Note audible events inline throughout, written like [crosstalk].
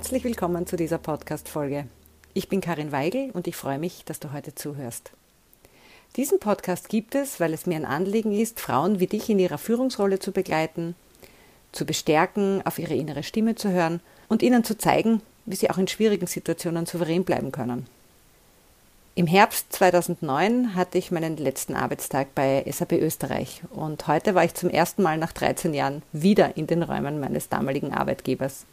Herzlich willkommen zu dieser Podcast-Folge. Ich bin Karin Weigel und ich freue mich, dass du heute zuhörst. Diesen Podcast gibt es, weil es mir ein Anliegen ist, Frauen wie dich in ihrer Führungsrolle zu begleiten, zu bestärken, auf ihre innere Stimme zu hören und ihnen zu zeigen, wie sie auch in schwierigen Situationen souverän bleiben können. Im Herbst 2009 hatte ich meinen letzten Arbeitstag bei SAP Österreich und heute war ich zum ersten Mal nach 13 Jahren wieder in den Räumen meines damaligen Arbeitgebers.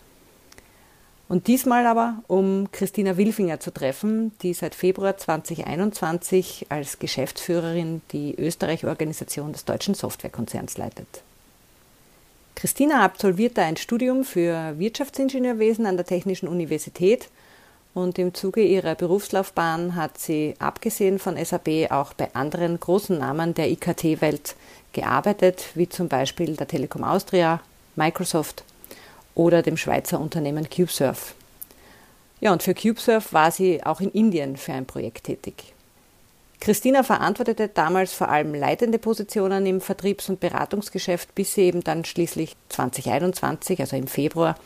Und diesmal aber, um Christina Wilfinger zu treffen, die seit Februar 2021 als Geschäftsführerin die Österreich-Organisation des deutschen Softwarekonzerns leitet. Christina absolvierte ein Studium für Wirtschaftsingenieurwesen an der Technischen Universität und im Zuge ihrer Berufslaufbahn hat sie, abgesehen von SAP, auch bei anderen großen Namen der IKT-Welt gearbeitet, wie zum Beispiel der Telekom Austria, Microsoft oder dem Schweizer Unternehmen CubeSurf. Ja, und für CubeSurf war sie auch in Indien für ein Projekt tätig. Christina verantwortete damals vor allem leitende Positionen im Vertriebs- und Beratungsgeschäft, bis sie eben dann schließlich 2021, also im Februar,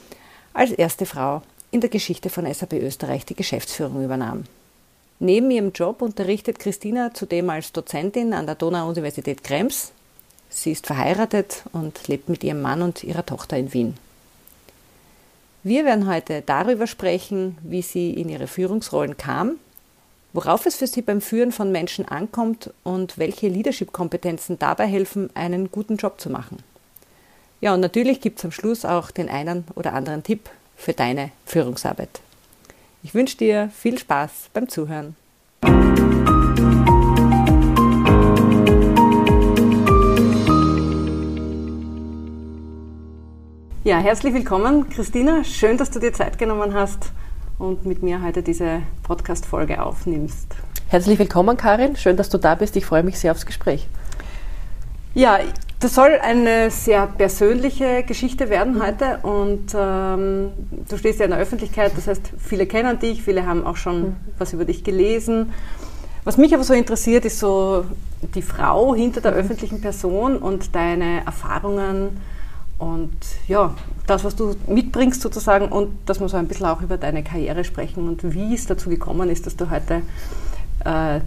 als erste Frau in der Geschichte von SAP Österreich die Geschäftsführung übernahm. Neben ihrem Job unterrichtet Christina zudem als Dozentin an der Donau-Universität Krems. Sie ist verheiratet und lebt mit ihrem Mann und ihrer Tochter in Wien. Wir werden heute darüber sprechen, wie sie in ihre Führungsrollen kam, worauf es für sie beim Führen von Menschen ankommt und welche Leadership-Kompetenzen dabei helfen, einen guten Job zu machen. Ja, und natürlich gibt es am Schluss auch den einen oder anderen Tipp für deine Führungsarbeit. Ich wünsche dir viel Spaß beim Zuhören. Ja, herzlich willkommen, Christina. Schön, dass du dir Zeit genommen hast und mit mir heute diese Podcast-Folge aufnimmst. Herzlich willkommen, Karin. Schön, dass du da bist. Ich freue mich sehr aufs Gespräch. Ja, das soll eine sehr persönliche Geschichte werden heute und ähm, du stehst ja in der Öffentlichkeit, das heißt, viele kennen dich, viele haben auch schon was über dich gelesen. Was mich aber so interessiert, ist so die Frau hinter der öffentlichen Person und deine Erfahrungen und ja, das, was du mitbringst sozusagen und dass wir so ein bisschen auch über deine Karriere sprechen und wie es dazu gekommen ist, dass du heute äh,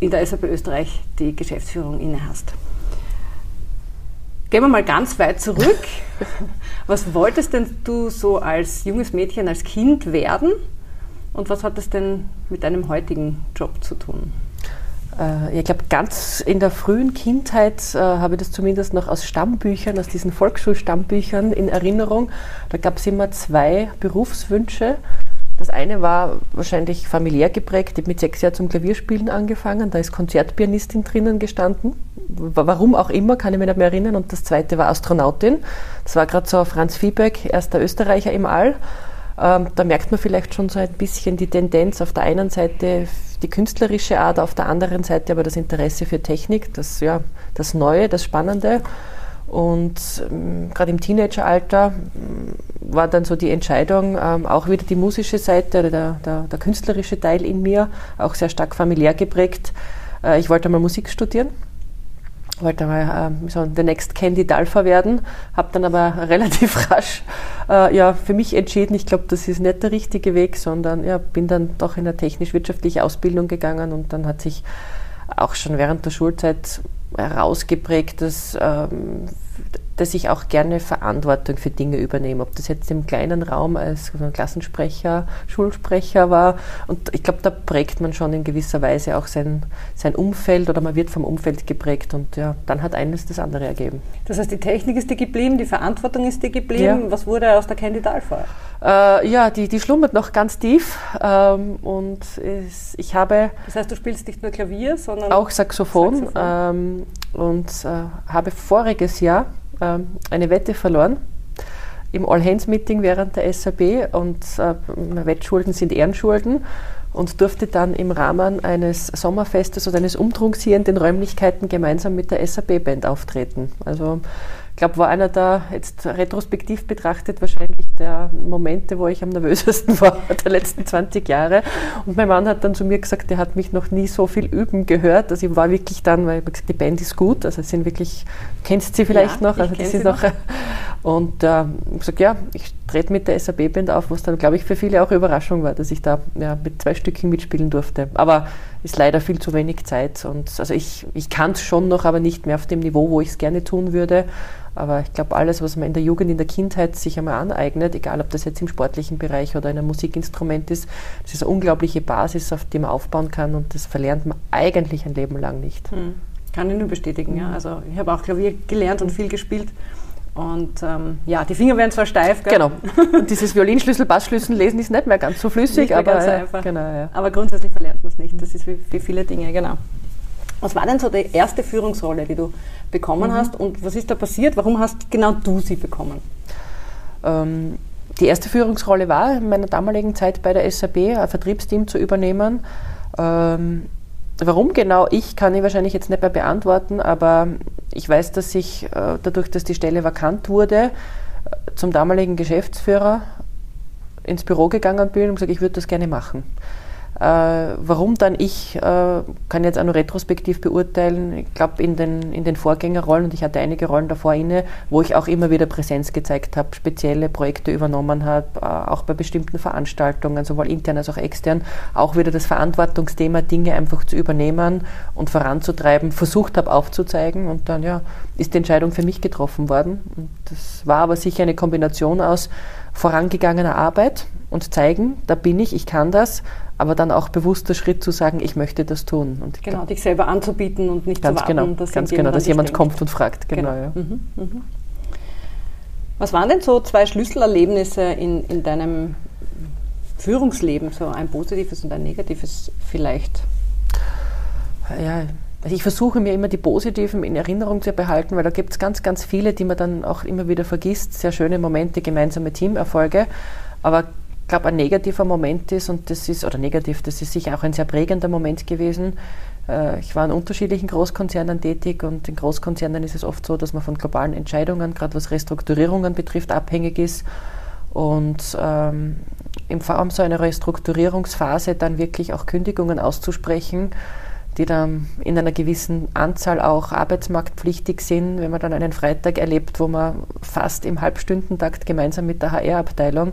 in der SAP Österreich die Geschäftsführung inne hast. Gehen wir mal ganz weit zurück. [laughs] Was wolltest denn du so als junges Mädchen, als Kind werden? Und was hat das denn mit deinem heutigen Job zu tun? Äh, ich glaube, ganz in der frühen Kindheit äh, habe ich das zumindest noch aus Stammbüchern, aus diesen Volksschulstammbüchern in Erinnerung. Da gab es immer zwei Berufswünsche. Das eine war wahrscheinlich familiär geprägt. Ich habe mit sechs Jahren zum Klavierspielen angefangen. Da ist Konzertpianistin drinnen gestanden. Warum auch immer, kann ich mich nicht mehr erinnern. Und das zweite war Astronautin. Das war gerade so Franz Fiebeck, erster Österreicher im All. Ähm, da merkt man vielleicht schon so ein bisschen die Tendenz auf der einen Seite die künstlerische Art, auf der anderen Seite aber das Interesse für Technik, das, ja, das Neue, das Spannende. Und ähm, gerade im Teenageralter ähm, war dann so die Entscheidung, ähm, auch wieder die musische Seite, der, der, der, künstlerische Teil in mir, auch sehr stark familiär geprägt. Äh, ich wollte mal Musik studieren, wollte mal äh, so the next Candy Dalfa werden, habe dann aber [laughs] relativ rasch äh, ja, für mich entschieden, ich glaube, das ist nicht der richtige Weg, sondern ja, bin dann doch in eine technisch-wirtschaftliche Ausbildung gegangen und dann hat sich auch schon während der Schulzeit herausgeprägt, dass, ähm, dass ich auch gerne Verantwortung für Dinge übernehme. Ob das jetzt im kleinen Raum als Klassensprecher, Schulsprecher war. Und ich glaube, da prägt man schon in gewisser Weise auch sein, sein Umfeld oder man wird vom Umfeld geprägt. Und ja, dann hat eines das andere ergeben. Das heißt, die Technik ist dir geblieben, die Verantwortung ist dir geblieben. Ja. Was wurde aus der Candidalfall? Äh, ja, die, die schlummert noch ganz tief. Ähm, und es, ich habe. Das heißt, du spielst nicht nur Klavier, sondern. Auch Saxophon. Saxophon. Ähm, und äh, habe voriges Jahr eine Wette verloren im All-Hands-Meeting während der SAB. Und äh, Wettschulden sind Ehrenschulden. Und durfte dann im Rahmen eines Sommerfestes oder eines Umtrunks hier in den Räumlichkeiten gemeinsam mit der SAB-Band auftreten. Also glaube, war einer da jetzt retrospektiv betrachtet wahrscheinlich der Momente, wo ich am nervösesten [laughs] war der letzten 20 Jahre. Und mein Mann hat dann zu mir gesagt, der hat mich noch nie so viel üben gehört. Also ich war wirklich dann, weil ich gesagt, die Band ist gut, also sind wirklich, kennst sie vielleicht ja, noch? Also das ist noch. Und äh, ich gesagt, ja, ich trete mit der SAB-Band auf, was dann, glaube ich, für viele auch Überraschung war, dass ich da ja, mit zwei Stücken mitspielen durfte. Aber ist leider viel zu wenig Zeit. Und also ich, ich kann es schon noch, aber nicht mehr auf dem Niveau, wo ich es gerne tun würde. Aber ich glaube, alles, was man in der Jugend, in der Kindheit sich einmal aneignet, egal ob das jetzt im sportlichen Bereich oder in einem Musikinstrument ist, das ist eine unglaubliche Basis, auf die man aufbauen kann und das verlernt man eigentlich ein Leben lang nicht. Hm. Kann ich nur bestätigen, ja. Also ich habe auch Klavier gelernt und viel gespielt. Und ähm, ja, die Finger werden zwar steif, gell? Genau. Und [laughs] dieses Violinschlüssel, Bassschlüssel lesen ist nicht mehr ganz so flüssig, aber, ganz einfach. Genau, ja. aber grundsätzlich verlernt man es nicht. Das ist wie, wie viele Dinge, genau. Was war denn so die erste Führungsrolle, die du bekommen mhm. hast und was ist da passiert? Warum hast genau du sie bekommen? Ähm, die erste Führungsrolle war in meiner damaligen Zeit bei der SAB, ein Vertriebsteam zu übernehmen. Ähm, warum genau ich, kann ich wahrscheinlich jetzt nicht mehr beantworten, aber ich weiß, dass ich äh, dadurch, dass die Stelle vakant wurde, äh, zum damaligen Geschäftsführer ins Büro gegangen bin und gesagt, ich würde das gerne machen. Äh, warum dann ich, äh, kann jetzt auch nur retrospektiv beurteilen, ich glaube in den, in den Vorgängerrollen, und ich hatte einige Rollen davor inne, wo ich auch immer wieder Präsenz gezeigt habe, spezielle Projekte übernommen habe, äh, auch bei bestimmten Veranstaltungen, sowohl intern als auch extern, auch wieder das Verantwortungsthema, Dinge einfach zu übernehmen und voranzutreiben, versucht habe aufzuzeigen und dann ja, ist die Entscheidung für mich getroffen worden. Und das war aber sicher eine Kombination aus vorangegangener Arbeit und zeigen, da bin ich, ich kann das, aber dann auch bewusster Schritt zu sagen, ich möchte das tun. Und genau, dich selber anzubieten und nicht ganz zu warten, genau, dass, ganz genau, dass jemand denkt. kommt und fragt. Genau. genau. Ja. Mhm, mhm. Was waren denn so zwei Schlüsselerlebnisse in, in deinem Führungsleben, so ein positives und ein negatives vielleicht? Ja, also ich versuche mir immer die positiven in Erinnerung zu behalten, weil da gibt es ganz, ganz viele, die man dann auch immer wieder vergisst. Sehr schöne Momente, gemeinsame Teamerfolge. Aber glaube, ein negativer Moment ist, und das ist, oder negativ, das ist sicher auch ein sehr prägender Moment gewesen. Äh, ich war in unterschiedlichen Großkonzernen tätig und in Großkonzernen ist es oft so, dass man von globalen Entscheidungen, gerade was Restrukturierungen betrifft, abhängig ist. Und ähm, im Form so einer Restrukturierungsphase dann wirklich auch Kündigungen auszusprechen, die dann in einer gewissen Anzahl auch arbeitsmarktpflichtig sind, wenn man dann einen Freitag erlebt, wo man fast im Halbstündentakt gemeinsam mit der HR-Abteilung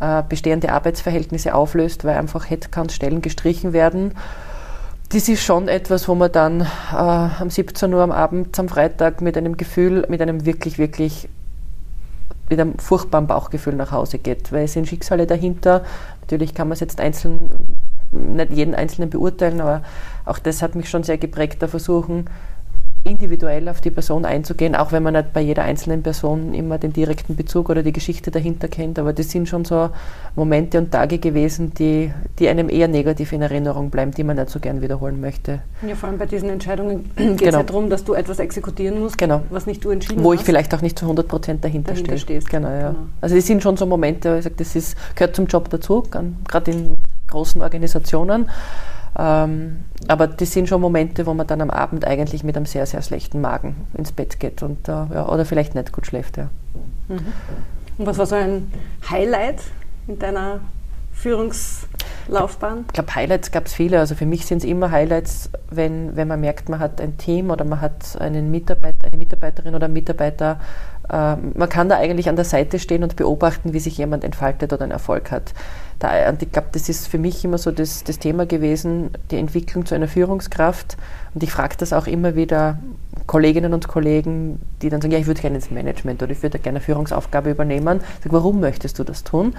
äh, bestehende Arbeitsverhältnisse auflöst, weil einfach Headcount-Stellen gestrichen werden. Das ist schon etwas, wo man dann äh, am 17 Uhr am Abend, am Freitag mit einem Gefühl, mit einem wirklich, wirklich, mit einem furchtbaren Bauchgefühl nach Hause geht, weil es sind Schicksale dahinter. Natürlich kann man es jetzt einzeln, nicht jeden Einzelnen beurteilen, aber auch das hat mich schon sehr geprägt, da versuchen, individuell auf die Person einzugehen, auch wenn man nicht bei jeder einzelnen Person immer den direkten Bezug oder die Geschichte dahinter kennt. Aber das sind schon so Momente und Tage gewesen, die, die einem eher negativ in Erinnerung bleiben, die man nicht so gern wiederholen möchte. Ja, vor allem bei diesen Entscheidungen [clears throat] geht es genau. ja darum, dass du etwas exekutieren musst, genau. was nicht du entschieden Wo hast. ich vielleicht auch nicht zu 100 Prozent dahinter, dahinter stehst. Genau, ja. Genau. Also das sind schon so Momente, wo ich sage, das ist, gehört zum Job dazu, gerade in großen Organisationen. Ähm, aber das sind schon Momente, wo man dann am Abend eigentlich mit einem sehr, sehr schlechten Magen ins Bett geht und, äh, ja, oder vielleicht nicht gut schläft. Ja. Mhm. Und was war so ein Highlight in deiner Führungslaufbahn? Ich glaube, Highlights gab es viele. Also für mich sind es immer Highlights, wenn, wenn man merkt, man hat ein Team oder man hat einen Mitarbeiter, eine Mitarbeiterin oder einen Mitarbeiter. Äh, man kann da eigentlich an der Seite stehen und beobachten, wie sich jemand entfaltet oder einen Erfolg hat. Da, und ich glaube, das ist für mich immer so das, das Thema gewesen, die Entwicklung zu einer Führungskraft. Und ich frage das auch immer wieder Kolleginnen und Kollegen, die dann sagen, ja, ich würde gerne ins Management oder ich würde gerne eine Führungsaufgabe übernehmen. Ich sage, warum möchtest du das tun?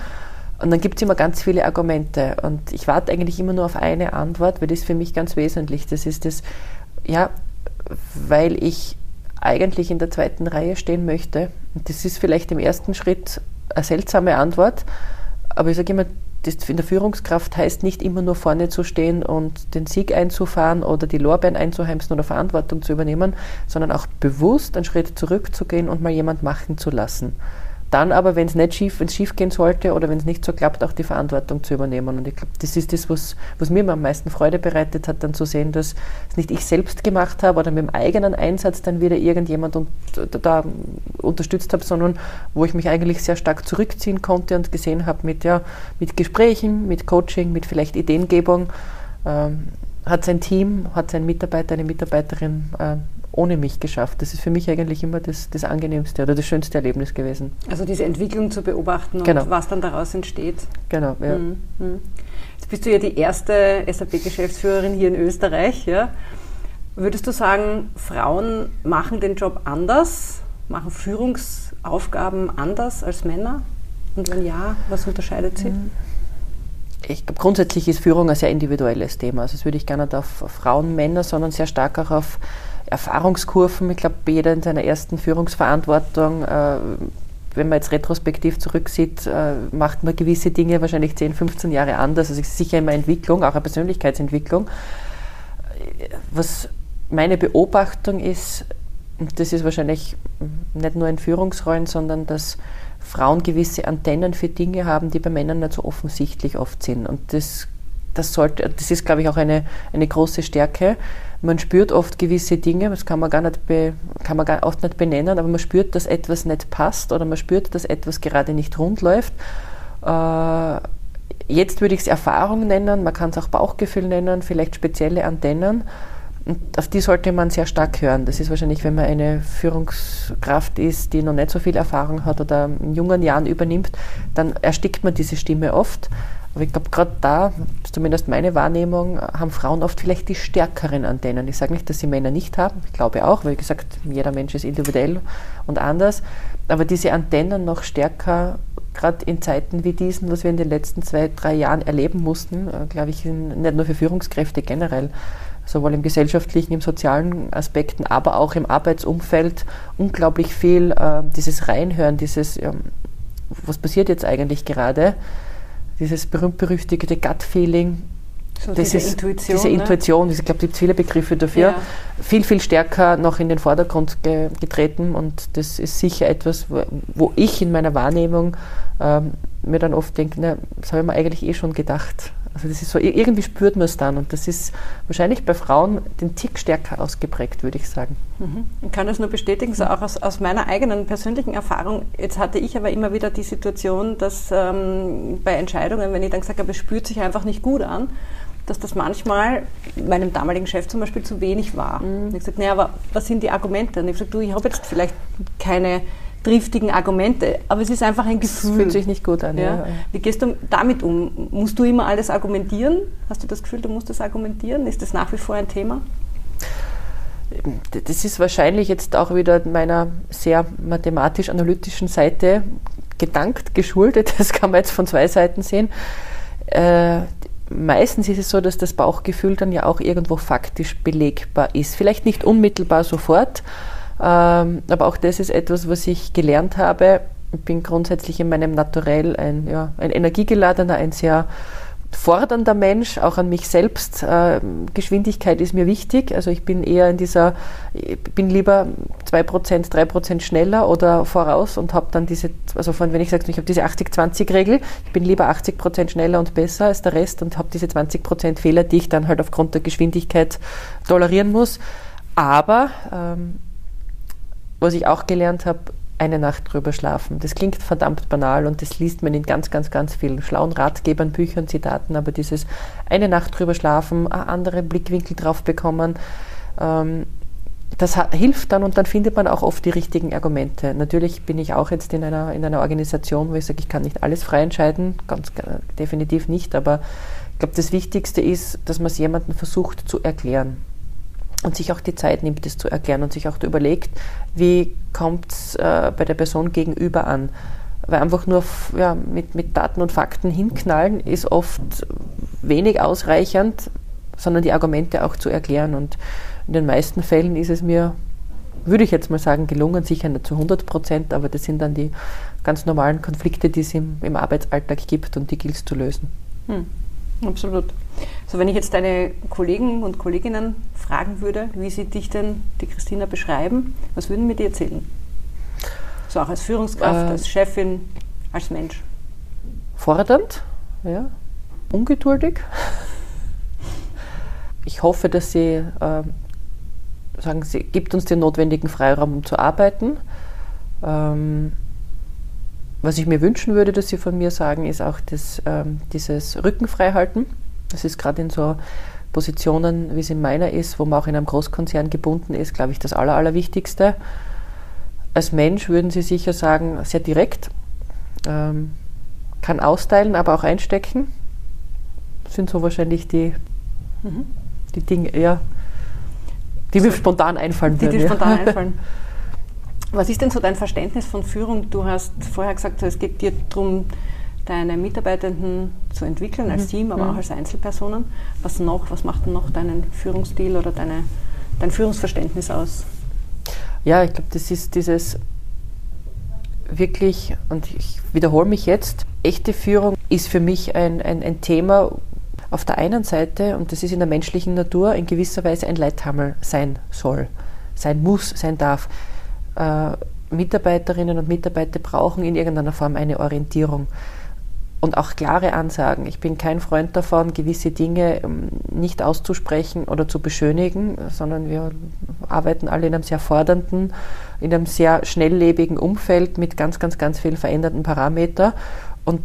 Und dann gibt es immer ganz viele Argumente. Und ich warte eigentlich immer nur auf eine Antwort, weil das für mich ganz wesentlich. Das ist das, ja, weil ich eigentlich in der zweiten Reihe stehen möchte. Und das ist vielleicht im ersten Schritt eine seltsame Antwort, aber ich sage immer, das in der Führungskraft heißt nicht immer nur vorne zu stehen und den Sieg einzufahren oder die Lorbeeren einzuheimsen oder Verantwortung zu übernehmen, sondern auch bewusst einen Schritt zurückzugehen und mal jemand machen zu lassen. Dann aber, wenn es nicht schief, wenn es schief gehen sollte oder wenn es nicht so klappt, auch die Verantwortung zu übernehmen. Und ich glaube, das ist das, was, was mir am meisten Freude bereitet hat, dann zu sehen, dass es nicht ich selbst gemacht habe oder mit dem eigenen Einsatz dann wieder irgendjemand und, da unterstützt habe, sondern wo ich mich eigentlich sehr stark zurückziehen konnte und gesehen habe mit, ja, mit Gesprächen, mit Coaching, mit vielleicht Ideengebung, ähm, hat sein Team, hat sein Mitarbeiter, eine Mitarbeiterin äh, ohne mich geschafft. Das ist für mich eigentlich immer das, das angenehmste oder das schönste Erlebnis gewesen. Also diese Entwicklung zu beobachten und genau. was dann daraus entsteht. Genau, ja. Mhm. mhm. Jetzt bist du ja die erste SAP-Geschäftsführerin hier in Österreich. Ja. Würdest du sagen, Frauen machen den Job anders, machen Führungsaufgaben anders als Männer? Und wenn ja, was unterscheidet sie? Mhm ich glaube, grundsätzlich ist Führung ein sehr individuelles Thema. Also das würde ich gar nicht auf Frauen, Männer, sondern sehr stark auch auf Erfahrungskurven. Ich glaube, jeder in seiner ersten Führungsverantwortung, äh, wenn man jetzt retrospektiv zurücksieht, äh, macht man gewisse Dinge wahrscheinlich 10, 15 Jahre anders. Also es ist sicher immer Entwicklung, auch eine Persönlichkeitsentwicklung. Was meine Beobachtung ist, und das ist wahrscheinlich nicht nur in Führungsrollen, sondern dass Frauen gewisse Antennen für Dinge haben, die bei Männern nicht so offensichtlich oft sind. Und das, das, sollte, das ist, glaube ich, auch eine, eine große Stärke. Man spürt oft gewisse Dinge, das kann man, gar nicht be, kann man gar oft nicht benennen, aber man spürt, dass etwas nicht passt oder man spürt, dass etwas gerade nicht rund läuft. Äh, jetzt würde ich es Erfahrung nennen, man kann es auch Bauchgefühl nennen, vielleicht spezielle Antennen. Und auf die sollte man sehr stark hören. Das ist wahrscheinlich, wenn man eine Führungskraft ist, die noch nicht so viel Erfahrung hat oder in jungen Jahren übernimmt, dann erstickt man diese Stimme oft. Aber ich glaube, gerade da, zumindest meine Wahrnehmung, haben Frauen oft vielleicht die stärkeren Antennen. Ich sage nicht, dass sie Männer nicht haben. Ich glaube auch, weil, wie gesagt, jeder Mensch ist individuell und anders. Aber diese Antennen noch stärker, gerade in Zeiten wie diesen, was wir in den letzten zwei, drei Jahren erleben mussten, äh, glaube ich, nicht nur für Führungskräfte generell, sowohl im gesellschaftlichen, im sozialen Aspekten, aber auch im Arbeitsumfeld unglaublich viel äh, dieses Reinhören, dieses, ähm, was passiert jetzt eigentlich gerade, dieses berühmt-berüchtigte Gut-Feeling, so das diese ist Intuition, diese Intuition, ne? ich glaube, es gibt viele Begriffe dafür, ja. viel, viel stärker noch in den Vordergrund ge getreten und das ist sicher etwas, wo, wo ich in meiner Wahrnehmung ähm, mir dann oft denke, das habe ich mir eigentlich eh schon gedacht. Also das ist so, irgendwie spürt man es dann und das ist wahrscheinlich bei Frauen den Tick stärker ausgeprägt, würde ich sagen. Mhm. Ich kann das nur bestätigen, so auch aus, aus, meiner eigenen persönlichen Erfahrung. Jetzt hatte ich aber immer wieder die Situation, dass ähm, bei Entscheidungen, wenn ich dann gesagt habe, es spürt sich einfach nicht gut an, dass das manchmal meinem damaligen Chef zum Beispiel zu wenig war. Mhm. Ich habe gesagt, naja, aber was sind die Argumente? Und ich habe gesagt, du, ich habe jetzt vielleicht keine triftigen Argumente, aber es ist einfach ein Gefühl. Es fühlt sich nicht gut an. Ja. Ja. Wie gehst du damit um? Musst du immer alles argumentieren? Hast du das Gefühl, du musst das argumentieren? Ist das nach wie vor ein Thema? Das ist wahrscheinlich jetzt auch wieder meiner sehr mathematisch-analytischen Seite gedankt, geschuldet. Das kann man jetzt von zwei Seiten sehen. Äh, meistens ist es so, dass das Bauchgefühl dann ja auch irgendwo faktisch belegbar ist. Vielleicht nicht unmittelbar sofort, aber auch das ist etwas, was ich gelernt habe. Ich bin grundsätzlich in meinem Naturell ein, ja, ein energiegeladener, ein sehr fordernder Mensch, auch an mich selbst. Äh, Geschwindigkeit ist mir wichtig. Also ich bin eher in dieser, ich bin lieber 2%, 3% schneller oder voraus und habe dann diese, also von, wenn ich sage, ich habe diese 80-20-Regel, ich bin lieber 80% schneller und besser als der Rest und habe diese 20% Fehler, die ich dann halt aufgrund der Geschwindigkeit tolerieren muss. Aber ähm, was ich auch gelernt habe, eine Nacht drüber schlafen. Das klingt verdammt banal und das liest man in ganz, ganz, ganz vielen schlauen Ratgebern, Büchern, Zitaten, aber dieses eine Nacht drüber schlafen, andere Blickwinkel drauf bekommen, ähm, das hilft dann und dann findet man auch oft die richtigen Argumente. Natürlich bin ich auch jetzt in einer, in einer Organisation, wo ich sage, ich kann nicht alles frei entscheiden, ganz definitiv nicht, aber ich glaube, das Wichtigste ist, dass man es jemandem versucht zu erklären und sich auch die Zeit nimmt, das zu erklären und sich auch überlegt, wie kommt es äh, bei der Person gegenüber an. Weil einfach nur ja, mit, mit Daten und Fakten hinknallen ist oft wenig ausreichend, sondern die Argumente auch zu erklären. Und in den meisten Fällen ist es mir, würde ich jetzt mal sagen, gelungen, sicher nicht zu 100 Prozent, aber das sind dann die ganz normalen Konflikte, die es im, im Arbeitsalltag gibt und die gilt es zu lösen. Hm. Absolut. So, wenn ich jetzt deine Kollegen und Kolleginnen fragen würde, wie sie dich denn, die Christina, beschreiben, was würden mir die erzählen? So auch als Führungskraft, äh, als Chefin, als Mensch? Fordernd, ja. Ungeduldig. Ich hoffe, dass sie äh, sagen, sie gibt uns den notwendigen Freiraum, um zu arbeiten. Ähm, was ich mir wünschen würde, dass Sie von mir sagen, ist auch das, ähm, dieses Rückenfreihalten. Das ist gerade in so Positionen, wie es in meiner ist, wo man auch in einem Großkonzern gebunden ist, glaube ich, das Aller, Allerwichtigste. Als Mensch würden Sie sicher sagen, sehr direkt, ähm, kann austeilen, aber auch einstecken. Das sind so wahrscheinlich die, mhm. die Dinge, ja, die mir spontan einfallen die, würden. Die ja. spontan [laughs] einfallen. Was ist denn so dein Verständnis von Führung? Du hast vorher gesagt, es geht dir darum, deine Mitarbeitenden zu entwickeln als mhm. Team, aber mhm. auch als Einzelpersonen. Was noch? Was macht denn noch deinen Führungsstil oder deine, dein Führungsverständnis aus? Ja, ich glaube, das ist dieses wirklich, und ich wiederhole mich jetzt, echte Führung ist für mich ein, ein, ein Thema, auf der einen Seite, und das ist in der menschlichen Natur, in gewisser Weise ein Leithammel sein soll, sein muss, sein darf. Äh, Mitarbeiterinnen und Mitarbeiter brauchen in irgendeiner Form eine Orientierung und auch klare Ansagen. Ich bin kein Freund davon, gewisse Dinge ähm, nicht auszusprechen oder zu beschönigen, sondern wir arbeiten alle in einem sehr fordernden, in einem sehr schnelllebigen Umfeld mit ganz, ganz, ganz vielen veränderten Parametern. Und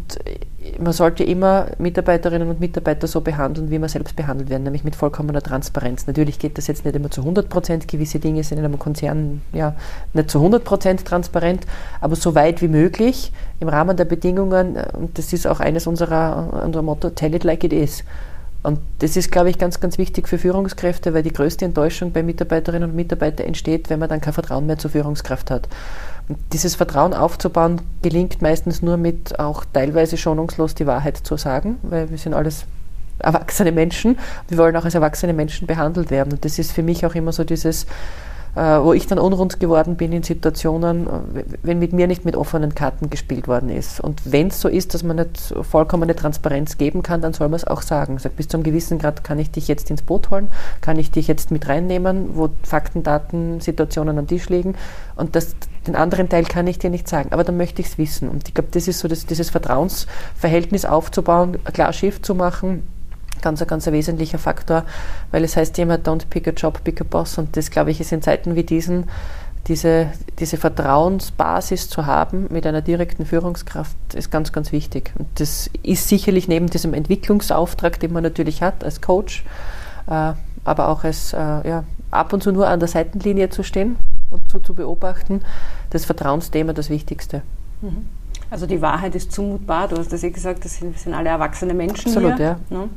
man sollte immer Mitarbeiterinnen und Mitarbeiter so behandeln, wie man selbst behandelt werden, nämlich mit vollkommener Transparenz. Natürlich geht das jetzt nicht immer zu 100 Prozent. Gewisse Dinge sind in einem Konzern ja nicht zu 100 Prozent transparent, aber so weit wie möglich im Rahmen der Bedingungen. Und das ist auch eines unserer, unserer Motto: Tell it like it is. Und das ist, glaube ich, ganz, ganz wichtig für Führungskräfte, weil die größte Enttäuschung bei Mitarbeiterinnen und Mitarbeitern entsteht, wenn man dann kein Vertrauen mehr zur Führungskraft hat. Dieses Vertrauen aufzubauen, gelingt meistens nur mit auch teilweise schonungslos die Wahrheit zu sagen, weil wir sind alles erwachsene Menschen. Wir wollen auch als erwachsene Menschen behandelt werden. Und das ist für mich auch immer so dieses, wo ich dann unrund geworden bin in Situationen, äh, wenn mit mir nicht mit offenen Karten gespielt worden ist. Und wenn es so ist, dass man nicht vollkommene Transparenz geben kann, dann soll man es auch sagen. Sagt, bis zu einem gewissen Grad kann ich dich jetzt ins Boot holen, kann ich dich jetzt mit reinnehmen, wo Fakten, Daten, Situationen am Tisch liegen. Und das, den anderen Teil kann ich dir nicht sagen, aber dann möchte ich es wissen. Und ich glaube, das ist so, das, dieses Vertrauensverhältnis aufzubauen, klar Schiff zu machen ganz, ein ganz wesentlicher Faktor, weil es heißt immer, don't pick a job, pick a boss. Und das, glaube ich, ist in Zeiten wie diesen, diese, diese Vertrauensbasis zu haben mit einer direkten Führungskraft, ist ganz, ganz wichtig. Und das ist sicherlich neben diesem Entwicklungsauftrag, den man natürlich hat als Coach, äh, aber auch als äh, ja, ab und zu nur an der Seitenlinie zu stehen und zu, zu beobachten, das Vertrauensthema das Wichtigste. Mhm. Also die Wahrheit ist zumutbar. Du hast das eh gesagt, das sind, sind alle erwachsene Menschen Absolut, hier. Ja. Ne?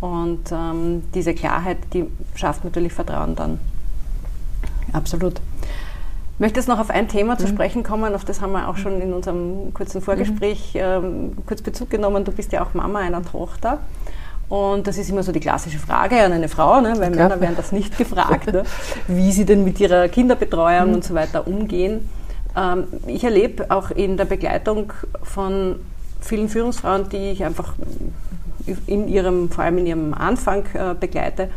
Und ähm, diese Klarheit, die schafft natürlich Vertrauen dann. Absolut. Ich möchte jetzt noch auf ein Thema zu mhm. sprechen kommen, auf das haben wir auch schon in unserem kurzen Vorgespräch mhm. ähm, kurz Bezug genommen. Du bist ja auch Mama einer Tochter. Und das ist immer so die klassische Frage an eine Frau, ne? weil Männer werden das nicht gefragt, ne? wie sie denn mit ihrer Kinderbetreuung mhm. und so weiter umgehen. Ähm, ich erlebe auch in der Begleitung von vielen Führungsfrauen, die ich einfach in ihrem, vor allem in ihrem Anfang äh, begleite,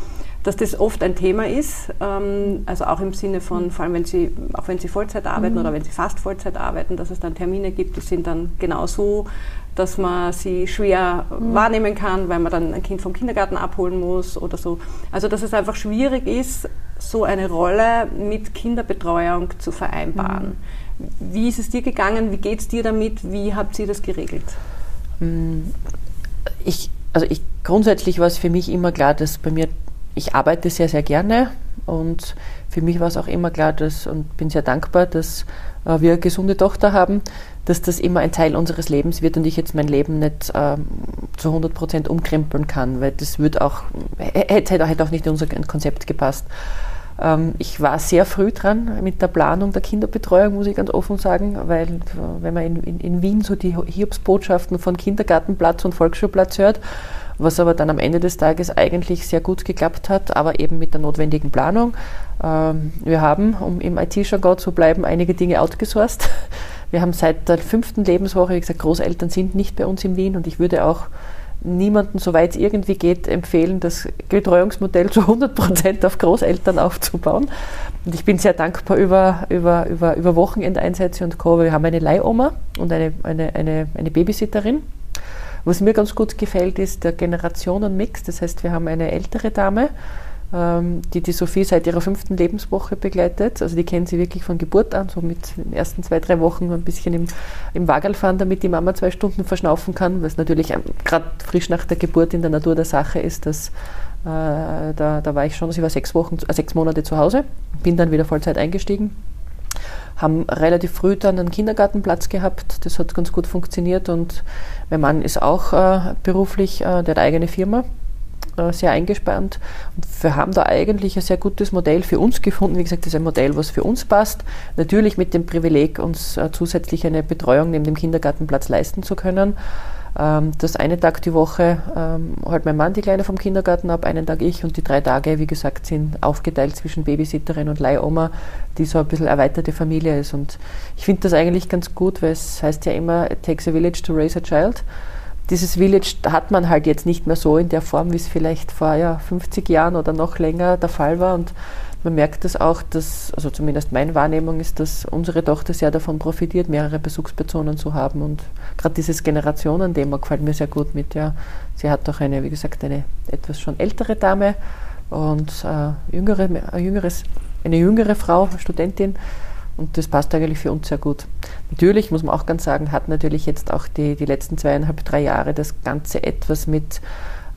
dass das oft ein Thema ist, ähm, also auch im Sinne von, vor allem wenn sie, auch wenn sie Vollzeit arbeiten mhm. oder wenn sie fast Vollzeit arbeiten, dass es dann Termine gibt, die sind dann genau so, dass man sie schwer mhm. wahrnehmen kann, weil man dann ein Kind vom Kindergarten abholen muss oder so. Also dass es einfach schwierig ist, so eine Rolle mit Kinderbetreuung zu vereinbaren. Mhm. Wie ist es dir gegangen? Wie geht es dir damit? Wie habt ihr das geregelt? Ich also ich, grundsätzlich war es für mich immer klar, dass bei mir, ich arbeite sehr, sehr gerne und für mich war es auch immer klar, dass, und bin sehr dankbar, dass äh, wir eine gesunde Tochter haben, dass das immer ein Teil unseres Lebens wird und ich jetzt mein Leben nicht ähm, zu 100 Prozent umkrempeln kann, weil das wird auch, hätte, hätte auch nicht in unser Konzept gepasst. Ähm, ich war sehr früh dran mit der Planung der Kinderbetreuung, muss ich ganz offen sagen, weil äh, wenn man in, in, in Wien so die Hiobsbotschaften von Kindergartenplatz und Volksschulplatz hört, was aber dann am Ende des Tages eigentlich sehr gut geklappt hat, aber eben mit der notwendigen Planung. Ähm, wir haben, um im IT-Jargon zu bleiben, einige Dinge outgesourced. Wir haben seit der fünften Lebenswoche, wie gesagt, Großeltern sind nicht bei uns in Wien und ich würde auch niemanden, soweit es irgendwie geht, empfehlen, das Betreuungsmodell zu 100 Prozent auf Großeltern aufzubauen. Und ich bin sehr dankbar über, über, über, über Wochenendeinsätze und Co. Wir haben eine Leihoma und eine, eine, eine, eine Babysitterin. Was mir ganz gut gefällt, ist der Generationenmix. Das heißt, wir haben eine ältere Dame, die die Sophie seit ihrer fünften Lebenswoche begleitet. Also die kennen sie wirklich von Geburt an, so mit den ersten zwei, drei Wochen ein bisschen im, im Wagel fahren, damit die Mama zwei Stunden verschnaufen kann, weil es natürlich ähm, gerade frisch nach der Geburt in der Natur der Sache ist, dass äh, da, da war ich schon, sie war sechs Wochen, äh, sechs Monate zu Hause, bin dann wieder Vollzeit eingestiegen haben relativ früh dann einen Kindergartenplatz gehabt. Das hat ganz gut funktioniert und mein Mann ist auch äh, beruflich, äh, der hat eigene Firma sehr eingespannt. Wir haben da eigentlich ein sehr gutes Modell für uns gefunden. Wie gesagt, das ist ein Modell, was für uns passt. Natürlich mit dem Privileg, uns äh, zusätzlich eine Betreuung neben dem Kindergartenplatz leisten zu können. Ähm, das eine Tag die Woche ähm, holt mein Mann die Kleine vom Kindergarten ab, einen Tag ich und die drei Tage, wie gesagt, sind aufgeteilt zwischen Babysitterin und Leihoma, die so ein bisschen erweiterte Familie ist. Und ich finde das eigentlich ganz gut, weil es heißt ja immer, it takes a village to raise a child dieses Village hat man halt jetzt nicht mehr so in der Form, wie es vielleicht vor ja, 50 Jahren oder noch länger der Fall war. Und man merkt das auch, dass, also zumindest meine Wahrnehmung ist, dass unsere Tochter sehr davon profitiert, mehrere Besuchspersonen zu haben. Und gerade dieses Generationenthema gefällt mir sehr gut mit. Ja. Sie hat auch eine, wie gesagt, eine etwas schon ältere Dame und äh, jüngere, ein jüngeres, eine jüngere Frau, Studentin. Und das passt eigentlich für uns sehr gut. Natürlich, muss man auch ganz sagen, hat natürlich jetzt auch die, die letzten zweieinhalb, drei Jahre das Ganze etwas mit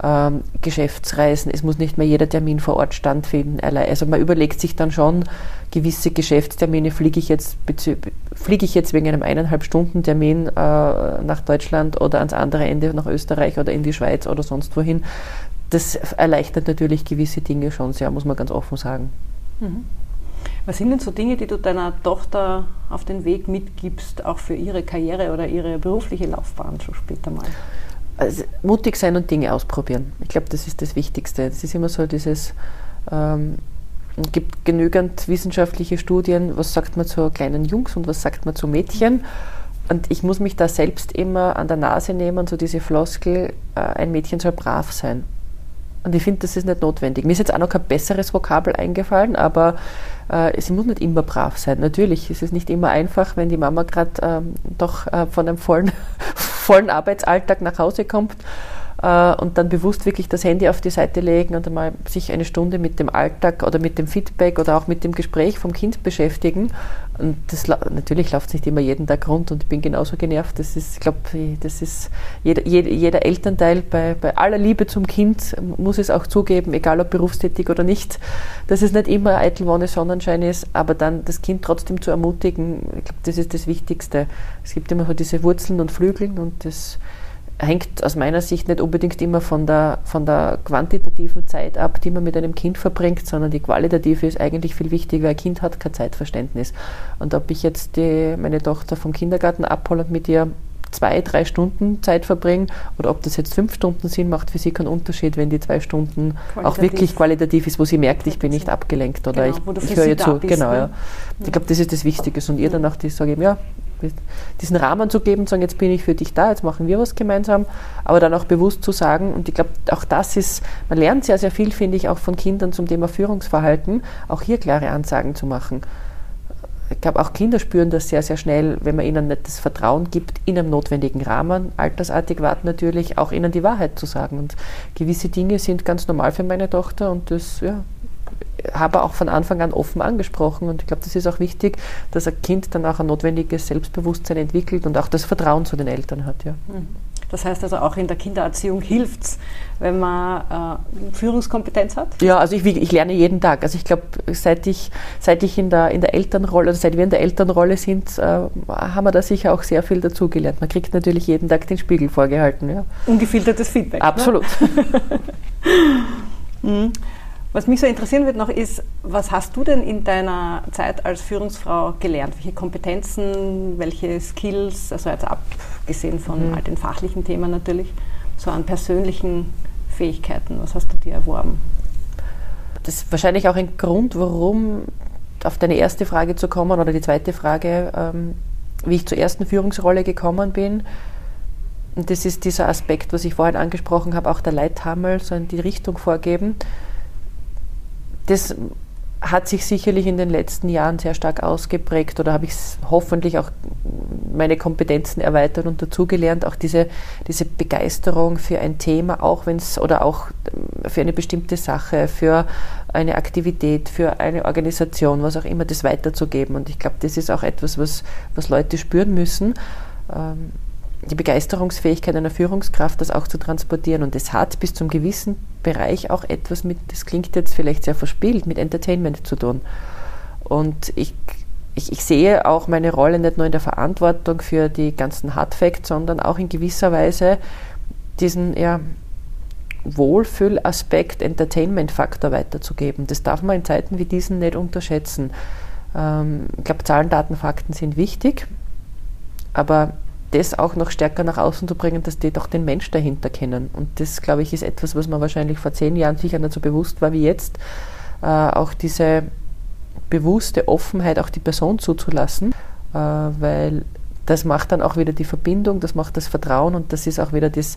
ähm, Geschäftsreisen. Es muss nicht mehr jeder Termin vor Ort stattfinden. Also man überlegt sich dann schon, gewisse Geschäftstermine fliege ich jetzt, fliege ich jetzt wegen einem eineinhalb Stunden Termin äh, nach Deutschland oder ans andere Ende nach Österreich oder in die Schweiz oder sonst wohin. Das erleichtert natürlich gewisse Dinge schon sehr, muss man ganz offen sagen. Mhm. Was sind denn so Dinge, die du deiner Tochter auf den Weg mitgibst, auch für ihre Karriere oder ihre berufliche Laufbahn schon später mal? Also, mutig sein und Dinge ausprobieren. Ich glaube, das ist das Wichtigste. Es ist immer so dieses, ähm, gibt genügend wissenschaftliche Studien, was sagt man zu kleinen Jungs und was sagt man zu Mädchen. Und ich muss mich da selbst immer an der Nase nehmen, so diese Floskel, äh, ein Mädchen soll brav sein. Und ich finde, das ist nicht notwendig. Mir ist jetzt auch noch kein besseres Vokabel eingefallen, aber äh, sie muss nicht immer brav sein. Natürlich ist es nicht immer einfach, wenn die Mama gerade ähm, doch äh, von einem vollen, [laughs] vollen Arbeitsalltag nach Hause kommt und dann bewusst wirklich das Handy auf die Seite legen und einmal sich eine Stunde mit dem Alltag oder mit dem Feedback oder auch mit dem Gespräch vom Kind beschäftigen. Und das, natürlich läuft es nicht immer jeden Tag rund und ich bin genauso genervt. Das ist, ich glaube, das ist jeder, jeder Elternteil bei, bei aller Liebe zum Kind muss es auch zugeben, egal ob berufstätig oder nicht, dass es nicht immer eitel Wonne Sonnenschein ist, aber dann das Kind trotzdem zu ermutigen, ich glaube, das ist das Wichtigste. Es gibt immer so diese Wurzeln und Flügeln und das hängt aus meiner Sicht nicht unbedingt immer von der, von der quantitativen Zeit ab, die man mit einem Kind verbringt, sondern die qualitative ist eigentlich viel wichtiger, weil ein Kind hat kein Zeitverständnis. Und ob ich jetzt die, meine Tochter vom Kindergarten abhole und mit ihr zwei, drei Stunden Zeit verbringe oder ob das jetzt fünf Stunden sind, macht für sie keinen Unterschied, wenn die zwei Stunden auch wirklich qualitativ ist, wo sie merkt, ich bin nicht abgelenkt oder genau, ich, ich höre ihr zu. Bist, genau, ne? ja. Ich glaube, das ist das Wichtige. Und ihr dann auch die sage, ja, diesen Rahmen zu geben, zu sagen, jetzt bin ich für dich da, jetzt machen wir was gemeinsam, aber dann auch bewusst zu sagen, und ich glaube, auch das ist, man lernt sehr, sehr viel, finde ich, auch von Kindern zum Thema Führungsverhalten, auch hier klare Ansagen zu machen. Ich glaube, auch Kinder spüren das sehr, sehr schnell, wenn man ihnen nicht das Vertrauen gibt, in einem notwendigen Rahmen, altersartig natürlich, auch ihnen die Wahrheit zu sagen. Und gewisse Dinge sind ganz normal für meine Tochter und das ja, habe auch von Anfang an offen angesprochen. Und ich glaube, das ist auch wichtig, dass ein Kind dann auch ein notwendiges Selbstbewusstsein entwickelt und auch das Vertrauen zu den Eltern hat. Ja. Mhm. Das heißt also auch in der Kindererziehung hilft es, wenn man äh, Führungskompetenz hat? Ja, also ich, ich, lerne jeden Tag. Also ich glaube, seit ich, seit ich in der, in der Elternrolle, also seit wir in der Elternrolle sind, äh, haben wir da sicher auch sehr viel dazugelernt. Man kriegt natürlich jeden Tag den Spiegel vorgehalten. Ja. Ungefiltertes Feedback. Ne? Absolut. Ne? [laughs] [laughs] Was mich so interessieren wird noch ist, was hast du denn in deiner Zeit als Führungsfrau gelernt? Welche Kompetenzen, welche Skills, also jetzt abgesehen von mhm. all den fachlichen Themen natürlich, so an persönlichen Fähigkeiten, was hast du dir erworben? Das ist wahrscheinlich auch ein Grund, warum auf deine erste Frage zu kommen oder die zweite Frage, ähm, wie ich zur ersten Führungsrolle gekommen bin und das ist dieser Aspekt, was ich vorhin angesprochen habe, auch der Leithammel, so in die Richtung vorgeben. Das hat sich sicherlich in den letzten Jahren sehr stark ausgeprägt oder habe ich hoffentlich auch meine Kompetenzen erweitert und dazugelernt, auch diese, diese Begeisterung für ein Thema, auch wenn es oder auch für eine bestimmte Sache, für eine Aktivität, für eine Organisation, was auch immer, das weiterzugeben. Und ich glaube, das ist auch etwas, was, was Leute spüren müssen. Ähm, die Begeisterungsfähigkeit einer Führungskraft, das auch zu transportieren. Und es hat bis zum gewissen Bereich auch etwas mit, das klingt jetzt vielleicht sehr verspielt, mit Entertainment zu tun. Und ich, ich, ich sehe auch meine Rolle nicht nur in der Verantwortung für die ganzen Hard Facts, sondern auch in gewisser Weise diesen ja, Wohlfühlaspekt, Entertainment-Faktor weiterzugeben. Das darf man in Zeiten wie diesen nicht unterschätzen. Ähm, ich glaube, Zahlen, Daten, Fakten sind wichtig, aber das auch noch stärker nach außen zu bringen, dass die doch den Mensch dahinter kennen. Und das, glaube ich, ist etwas, was man wahrscheinlich vor zehn Jahren sicher nicht so bewusst war wie jetzt. Äh, auch diese bewusste Offenheit, auch die Person zuzulassen, äh, weil das macht dann auch wieder die Verbindung, das macht das Vertrauen und das ist auch wieder das,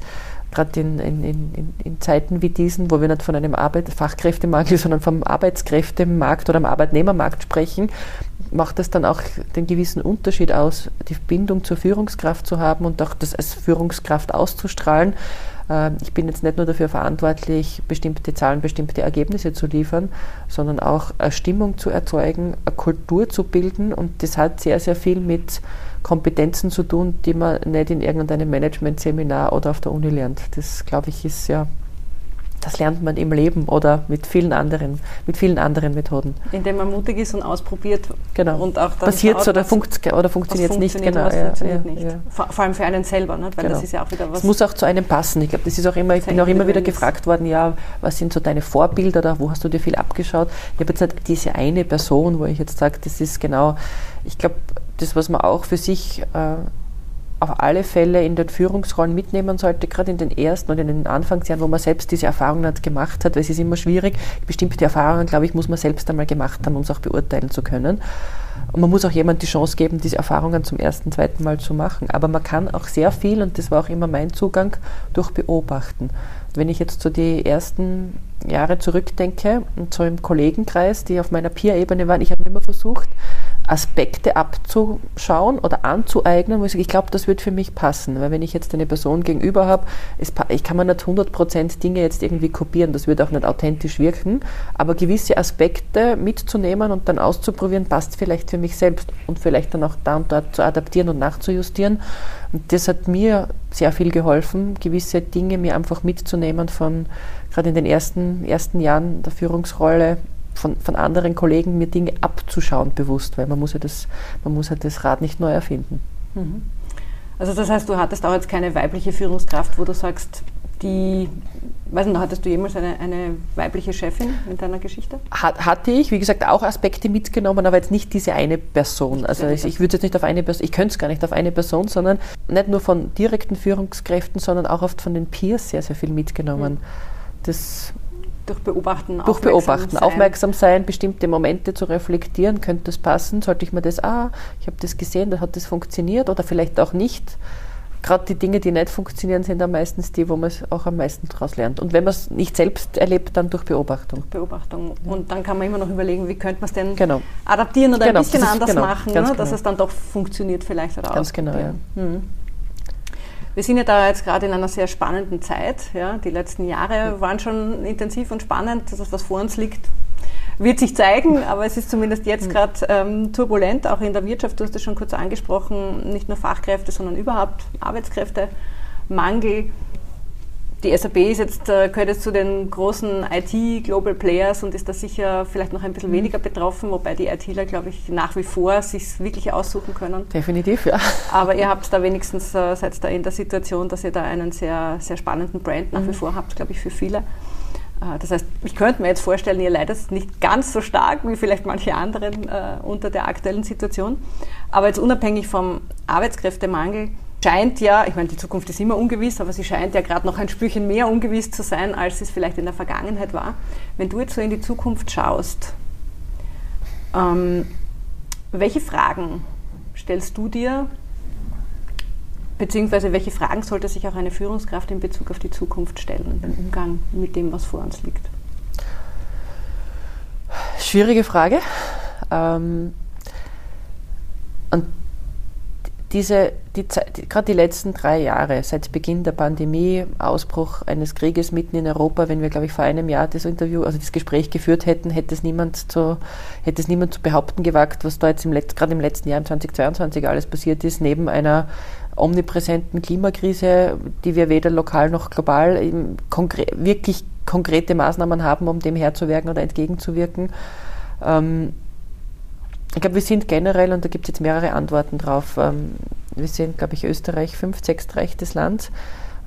gerade in, in, in, in, Zeiten wie diesen, wo wir nicht von einem Arbeit Fachkräftemangel, sondern vom Arbeitskräftemarkt oder am Arbeitnehmermarkt sprechen, macht es dann auch den gewissen Unterschied aus, die Bindung zur Führungskraft zu haben und auch das als Führungskraft auszustrahlen. Ähm, ich bin jetzt nicht nur dafür verantwortlich, bestimmte Zahlen, bestimmte Ergebnisse zu liefern, sondern auch eine Stimmung zu erzeugen, eine Kultur zu bilden und das hat sehr, sehr viel mit Kompetenzen zu tun, die man nicht in irgendeinem Management-Seminar oder auf der Uni lernt. Das, glaube ich, ist ja das lernt man im Leben oder mit vielen anderen, mit vielen anderen Methoden. Indem man mutig ist und ausprobiert. Genau. Und auch Passiert oder, funkt, oder funktioniert es nicht. Genau. Was ja, funktioniert ja, nicht. Ja. Vor, vor, allem für einen selber, nicht? weil genau. das ist ja auch wieder was. Es muss auch zu einem passen. Ich glaube, das ist auch immer, ich bin auch immer wieder gefragt worden, ja, was sind so deine Vorbilder oder wo hast du dir viel abgeschaut? Ich habe jetzt halt diese eine Person, wo ich jetzt sage, das ist genau, ich glaube, das, was man auch für sich äh, auf alle Fälle in den Führungsrollen mitnehmen sollte, gerade in den ersten und in den Anfangsjahren, wo man selbst diese Erfahrungen nicht gemacht hat, weil es ist immer schwierig. Bestimmte Erfahrungen, glaube ich, muss man selbst einmal gemacht haben, um es auch beurteilen zu können. Und man muss auch jemand die Chance geben, diese Erfahrungen zum ersten, zweiten Mal zu machen. Aber man kann auch sehr viel, und das war auch immer mein Zugang, durch Beobachten. Wenn ich jetzt so die ersten Jahre zurückdenke und so im Kollegenkreis, die auf meiner Peer-Ebene waren, ich habe immer versucht, Aspekte abzuschauen oder anzueignen, wo ich sage, ich glaube, das wird für mich passen. Weil wenn ich jetzt eine Person gegenüber habe, ich kann man nicht 100% Dinge jetzt irgendwie kopieren, das wird auch nicht authentisch wirken, aber gewisse Aspekte mitzunehmen und dann auszuprobieren, passt vielleicht für mich selbst und vielleicht dann auch da und dort zu adaptieren und nachzujustieren. Und das hat mir sehr viel geholfen, gewisse Dinge mir einfach mitzunehmen von, gerade in den ersten, ersten Jahren der Führungsrolle, von, von anderen Kollegen mir Dinge abzuschauen bewusst, weil man muss ja das, man muss ja das Rad nicht neu erfinden. Mhm. Also das heißt, du hattest auch jetzt keine weibliche Führungskraft, wo du sagst, die, weiß nicht, hattest du jemals eine, eine weibliche Chefin in deiner Geschichte? Hat, hatte ich, wie gesagt, auch Aspekte mitgenommen, aber jetzt nicht diese eine Person. Also ich, ich würde jetzt nicht auf eine Person, ich könnte es gar nicht auf eine Person, sondern nicht nur von direkten Führungskräften, sondern auch oft von den Peers sehr, sehr viel mitgenommen. Mhm. Das durch Beobachten, durch aufmerksam Beobachten, sein. aufmerksam sein, bestimmte Momente zu reflektieren, könnte das passen, sollte ich mir das, ah, ich habe das gesehen, da hat das funktioniert oder vielleicht auch nicht. Gerade die Dinge, die nicht funktionieren, sind dann meistens die, wo man es auch am meisten daraus lernt. Und wenn man es nicht selbst erlebt, dann durch Beobachtung. Durch Beobachtung. Ja. Und dann kann man immer noch überlegen, wie könnte man es denn genau. adaptieren oder genau, ein bisschen anders genau, machen, ne? dass genau. es dann doch funktioniert vielleicht oder Ganz genau, ja. Mhm. Wir sind ja da jetzt gerade in einer sehr spannenden Zeit. Ja. Die letzten Jahre waren schon intensiv und spannend. Das, was vor uns liegt, wird sich zeigen, aber es ist zumindest jetzt mhm. gerade ähm, turbulent, auch in der Wirtschaft. Du hast das schon kurz angesprochen, nicht nur Fachkräfte, sondern überhaupt Arbeitskräfte. Die SAP ist jetzt, äh, gehört jetzt zu den großen IT-Global Players und ist da sicher vielleicht noch ein bisschen mhm. weniger betroffen, wobei die ITler, glaube ich, nach wie vor sich wirklich aussuchen können. Definitiv, ja. Aber ihr habt da wenigstens, äh, seid da in der Situation, dass ihr da einen sehr, sehr spannenden Brand nach mhm. wie vor habt, glaube ich, für viele. Äh, das heißt, ich könnte mir jetzt vorstellen, ihr leidet nicht ganz so stark wie vielleicht manche anderen äh, unter der aktuellen Situation. Aber jetzt unabhängig vom Arbeitskräftemangel, scheint ja, ich meine, die Zukunft ist immer ungewiss, aber sie scheint ja gerade noch ein Spürchen mehr ungewiss zu sein, als es vielleicht in der Vergangenheit war. Wenn du jetzt so in die Zukunft schaust, ähm, welche Fragen stellst du dir Beziehungsweise welche Fragen sollte sich auch eine Führungskraft in Bezug auf die Zukunft stellen, den Umgang mit dem, was vor uns liegt? Schwierige Frage. Ähm, und diese, die, die, gerade die letzten drei Jahre, seit Beginn der Pandemie, Ausbruch eines Krieges mitten in Europa, wenn wir, glaube ich, vor einem Jahr das Interview, also das Gespräch geführt hätten, hätte es niemand zu, hätte es niemand zu behaupten gewagt, was da jetzt im Letz-, gerade im letzten Jahr, im 2022 alles passiert ist, neben einer omnipräsenten Klimakrise, die wir weder lokal noch global konkre wirklich konkrete Maßnahmen haben, um dem Herr zu werden oder entgegenzuwirken. Ähm, ich glaube, wir sind generell, und da gibt es jetzt mehrere Antworten drauf, ähm, wir sind, glaube ich, Österreich fünf, sechstreichstes Land.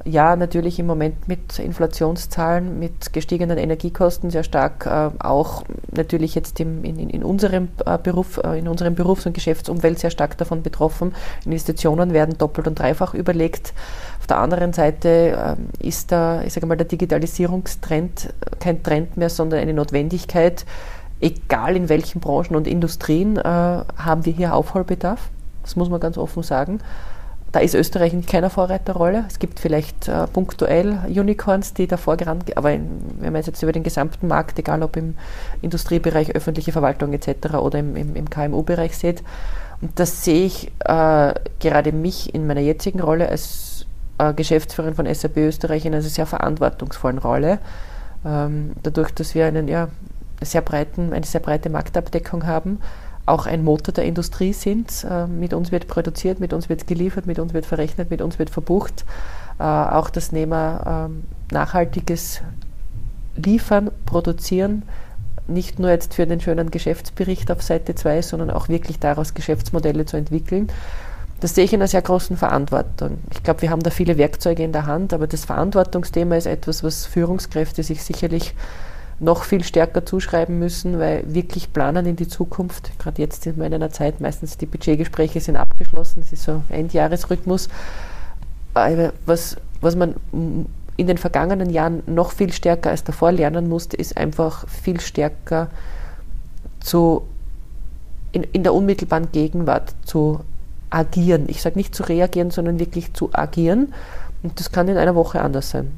Ja, natürlich im Moment mit Inflationszahlen, mit gestiegenen Energiekosten sehr stark, äh, auch natürlich jetzt im, in, in, unserem äh, Beruf, äh, in unserem Berufs- und Geschäftsumfeld sehr stark davon betroffen. Investitionen werden doppelt und dreifach überlegt. Auf der anderen Seite äh, ist da, ich sage mal, der Digitalisierungstrend kein Trend mehr, sondern eine Notwendigkeit, egal in welchen Branchen und Industrien, äh, haben wir hier Aufholbedarf. Das muss man ganz offen sagen. Da ist Österreich in keiner Vorreiterrolle. Es gibt vielleicht äh, punktuell Unicorns, die da vorgerannt, aber in, wenn man jetzt über den gesamten Markt, egal ob im Industriebereich, öffentliche Verwaltung etc. oder im, im, im KMU-Bereich sieht, und das sehe ich äh, gerade mich in meiner jetzigen Rolle als äh, Geschäftsführerin von SAP Österreich in einer sehr verantwortungsvollen Rolle. Ähm, dadurch, dass wir einen ja, sehr breiten, eine sehr breite Marktabdeckung haben, auch ein Motor der Industrie sind. Äh, mit uns wird produziert, mit uns wird geliefert, mit uns wird verrechnet, mit uns wird verbucht. Äh, auch das Thema äh, nachhaltiges Liefern, Produzieren, nicht nur jetzt für den schönen Geschäftsbericht auf Seite 2, sondern auch wirklich daraus Geschäftsmodelle zu entwickeln. Das sehe ich in einer sehr großen Verantwortung. Ich glaube, wir haben da viele Werkzeuge in der Hand, aber das Verantwortungsthema ist etwas, was Führungskräfte sich sicherlich noch viel stärker zuschreiben müssen, weil wirklich planen in die Zukunft, gerade jetzt sind wir in einer Zeit, meistens die Budgetgespräche sind abgeschlossen, es ist so Endjahresrhythmus. Aber was, was man in den vergangenen Jahren noch viel stärker als davor lernen musste, ist einfach viel stärker zu, in, in der unmittelbaren Gegenwart zu agieren. Ich sage nicht zu reagieren, sondern wirklich zu agieren. Und das kann in einer Woche anders sein.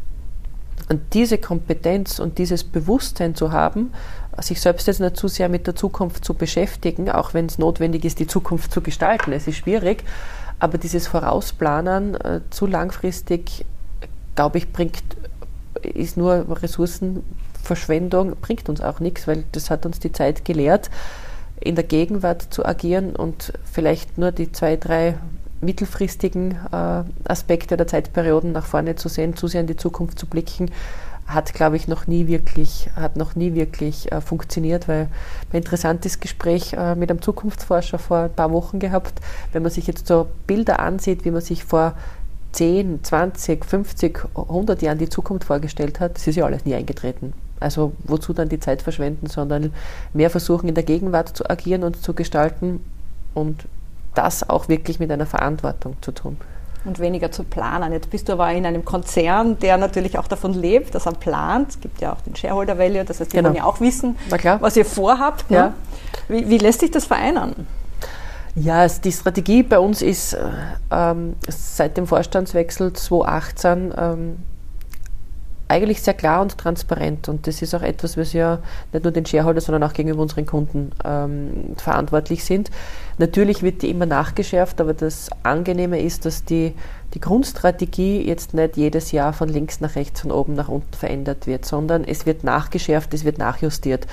Und diese Kompetenz und dieses Bewusstsein zu haben, sich selbst jetzt nicht zu sehr mit der Zukunft zu beschäftigen, auch wenn es notwendig ist, die Zukunft zu gestalten. Es ist schwierig, aber dieses Vorausplanen äh, zu langfristig, glaube ich, bringt, ist nur Ressourcenverschwendung, bringt uns auch nichts, weil das hat uns die Zeit gelehrt, in der Gegenwart zu agieren und vielleicht nur die zwei, drei mittelfristigen äh, Aspekte der Zeitperioden nach vorne zu sehen, zu sehr in die Zukunft zu blicken, hat, glaube ich, noch nie wirklich, hat noch nie wirklich äh, funktioniert, weil ein interessantes Gespräch äh, mit einem Zukunftsforscher vor ein paar Wochen gehabt, wenn man sich jetzt so Bilder ansieht, wie man sich vor 10, 20, 50, 100 Jahren die Zukunft vorgestellt hat, das ist ja alles nie eingetreten. Also wozu dann die Zeit verschwenden, sondern mehr versuchen in der Gegenwart zu agieren und zu gestalten und das auch wirklich mit einer Verantwortung zu tun. Und weniger zu planen. Jetzt bist du aber in einem Konzern, der natürlich auch davon lebt, dass er plant. Es gibt ja auch den Shareholder Value, das heißt, die genau. wollen ja auch wissen, was ihr vorhabt. Ne? Ja. Wie, wie lässt sich das vereinen? Ja, die Strategie bei uns ist ähm, seit dem Vorstandswechsel 2018 ähm, eigentlich sehr klar und transparent. Und das ist auch etwas, was ja nicht nur den Shareholder, sondern auch gegenüber unseren Kunden ähm, verantwortlich sind. Natürlich wird die immer nachgeschärft, aber das Angenehme ist, dass die, die Grundstrategie jetzt nicht jedes Jahr von links nach rechts, von oben nach unten verändert wird, sondern es wird nachgeschärft, es wird nachjustiert.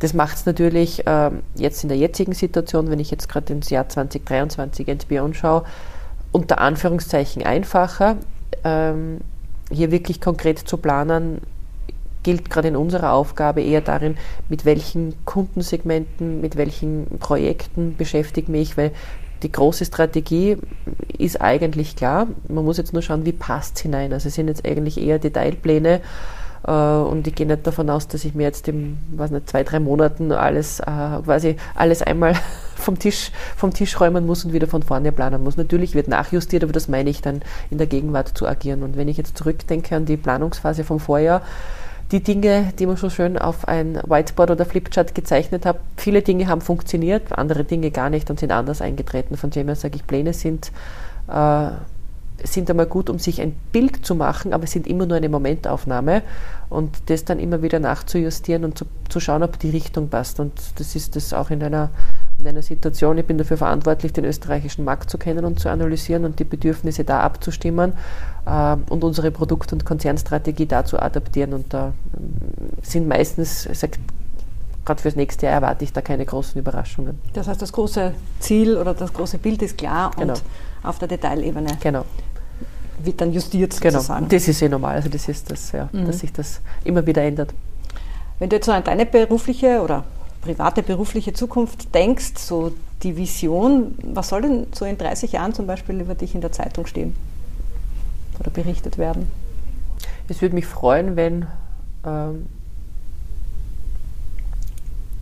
Das macht es natürlich ähm, jetzt in der jetzigen Situation, wenn ich jetzt gerade ins Jahr 2023 ins Beyond schaue, unter Anführungszeichen einfacher. Ähm, hier wirklich konkret zu planen, gilt gerade in unserer Aufgabe eher darin, mit welchen Kundensegmenten, mit welchen Projekten beschäftige mich, weil die große Strategie ist eigentlich klar. Man muss jetzt nur schauen, wie passt es hinein. Also es sind jetzt eigentlich eher Detailpläne äh, und ich gehe nicht davon aus, dass ich mir jetzt in was nicht, zwei, drei Monaten alles äh, quasi alles einmal vom Tisch, vom Tisch räumen muss und wieder von vorne planen muss. Natürlich wird nachjustiert, aber das meine ich dann in der Gegenwart zu agieren. Und wenn ich jetzt zurückdenke an die Planungsphase vom Vorjahr, die Dinge, die man so schön auf ein Whiteboard oder Flipchart gezeichnet hat, viele Dinge haben funktioniert, andere Dinge gar nicht und sind anders eingetreten. Von dem her sage ich, Pläne sind äh, sind einmal gut, um sich ein Bild zu machen, aber sind immer nur eine Momentaufnahme und das dann immer wieder nachzujustieren und zu, zu schauen, ob die Richtung passt. Und das ist das auch in einer, in einer Situation, ich bin dafür verantwortlich, den österreichischen Markt zu kennen und zu analysieren und die Bedürfnisse da abzustimmen äh, und unsere Produkt- und Konzernstrategie da zu adaptieren. Und da äh, sind meistens, gerade fürs nächste Jahr erwarte ich da keine großen Überraschungen. Das heißt, das große Ziel oder das große Bild ist klar Genau. und auf der Detailebene Genau. wird dann justiert Genau, sozusagen. das ist eh normal. Also das ist das, ja, Mhm. dass sich das immer wieder ändert. Wenn du jetzt so an deine berufliche oder private berufliche Zukunft denkst, so die Vision, was soll denn so in 30 Jahren zum Beispiel über dich in der Zeitung stehen oder berichtet werden? Es würde mich freuen, wenn ähm,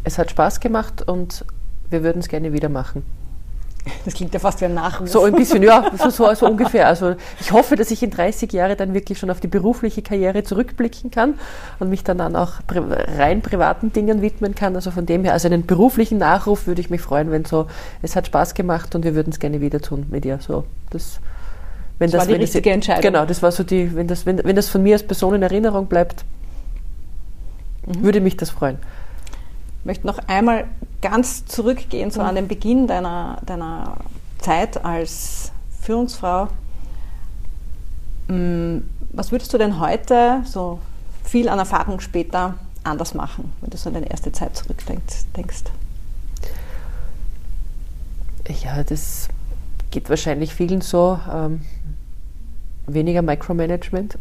es hat Spaß gemacht und wir würden es gerne wieder machen. Das klingt ja fast wie ein Nachruf. So ein bisschen, ja, so, so, so ungefähr. Also ich hoffe, dass ich in 30 Jahren dann wirklich schon auf die berufliche Karriere zurückblicken kann und mich dann, dann auch rein privaten Dingen widmen kann. Also von dem her, also einen beruflichen Nachruf würde ich mich freuen, wenn so, es hat Spaß gemacht und wir würden es gerne wieder tun mit dir. So, das, wenn Das war die richtige Entscheidung. Genau, das war so die, wenn das, wenn, wenn das von mir als Person in Erinnerung bleibt, Mhm. würde mich das freuen. Ich möchte noch einmal ganz zurückgehen, so an den Beginn deiner, deiner Zeit als Führungsfrau. Mm, Was würdest du denn heute, so viel an Erfahrung später, anders machen, wenn du so an deine erste Zeit zurückdenkst? Denkst? Ja, das geht wahrscheinlich vielen so. Ähm, weniger Micromanagement.